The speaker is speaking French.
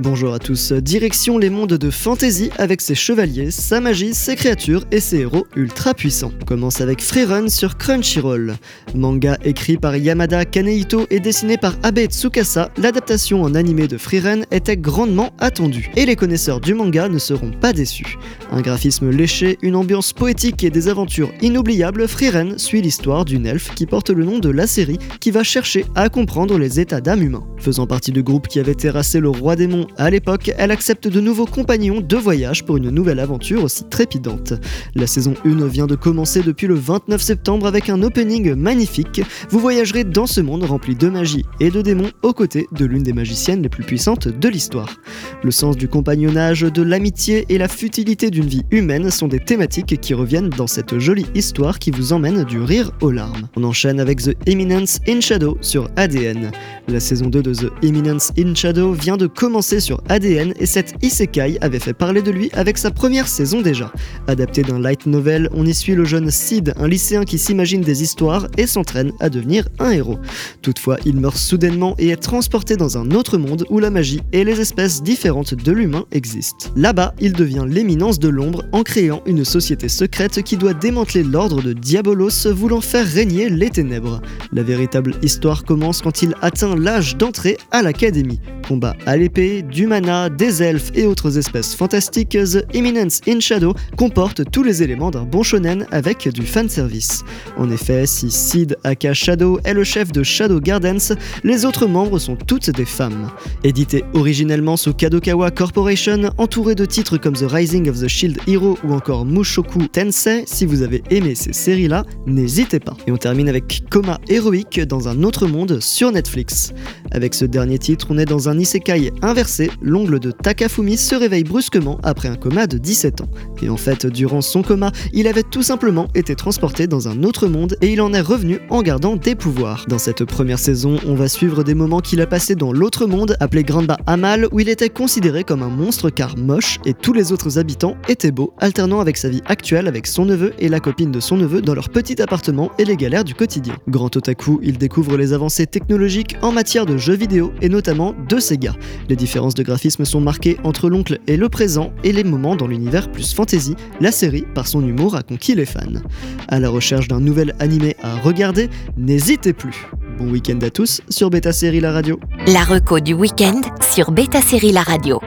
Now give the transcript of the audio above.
Bonjour à tous, direction les mondes de fantasy avec ses chevaliers, sa magie, ses créatures et ses héros ultra puissants. On commence avec Freerun sur Crunchyroll. Manga écrit par Yamada Kanehito et dessiné par Abe Tsukasa, l'adaptation en animé de Freerun était grandement attendue. Et les connaisseurs du manga ne seront pas déçus. Un graphisme léché, une ambiance poétique et des aventures inoubliables, Freerun suit l'histoire d'une elfe qui porte le nom de la série qui va chercher à comprendre les états d'âme humains. Faisant partie du groupe qui avait terrassé le roi démon à l'époque, elle accepte de nouveaux compagnons de voyage pour une nouvelle aventure aussi trépidante. La saison 1 vient de commencer depuis le 29 septembre avec un opening magnifique. Vous voyagerez dans ce monde rempli de magie et de démons aux côtés de l'une des magiciennes les plus puissantes de l'histoire. Le sens du compagnonnage, de l'amitié et la futilité d'une vie humaine sont des thématiques qui reviennent dans cette jolie histoire qui vous emmène du rire aux larmes. On enchaîne avec The Eminence in Shadow sur ADN. La saison 2 de The Eminence in Shadow vient de commencer sur ADN et cet isekai avait fait parler de lui avec sa première saison déjà. Adapté d'un light novel, on y suit le jeune Sid, un lycéen qui s'imagine des histoires et s'entraîne à devenir un héros. Toutefois, il meurt soudainement et est transporté dans un autre monde où la magie et les espèces différentes de l'humain existent. Là-bas, il devient l'éminence de l'ombre en créant une société secrète qui doit démanteler l'ordre de Diabolos voulant faire régner les ténèbres. La véritable histoire commence quand il atteint l'âge d'entrée à l'académie. Combat à l'épée, du mana, des elfes et autres espèces fantastiques, The Eminence in Shadow comporte tous les éléments d'un bon shonen avec du fanservice. En effet, si Sid aka Shadow est le chef de Shadow Gardens, les autres membres sont toutes des femmes. Édité originellement sous Kadokawa Corporation, entouré de titres comme The Rising of the Shield Hero ou encore Mushoku Tensei, si vous avez aimé ces séries-là, n'hésitez pas. Et on termine avec Coma héroïque dans un autre monde sur Netflix. Avec ce dernier titre, on est dans un isekai inversé l'ongle de Takafumi se réveille brusquement après un coma de 17 ans. Et en fait, durant son coma, il avait tout simplement été transporté dans un autre monde et il en est revenu en gardant des pouvoirs. Dans cette première saison, on va suivre des moments qu'il a passés dans l'autre monde, appelé Grandba Amal, où il était considéré comme un monstre car moche et tous les autres habitants étaient beaux, alternant avec sa vie actuelle avec son neveu et la copine de son neveu dans leur petit appartement et les galères du quotidien. Grand otaku, il découvre les avancées technologiques en matière de jeux vidéo et notamment de Sega. Les différents de graphisme sont marquées entre l'oncle et le présent et les moments dans l'univers plus fantasy, la série, par son humour, a conquis les fans. À la recherche d'un nouvel animé à regarder, n'hésitez plus. Bon week-end à tous sur Beta Série La Radio. La reco du week-end sur Beta Série La Radio.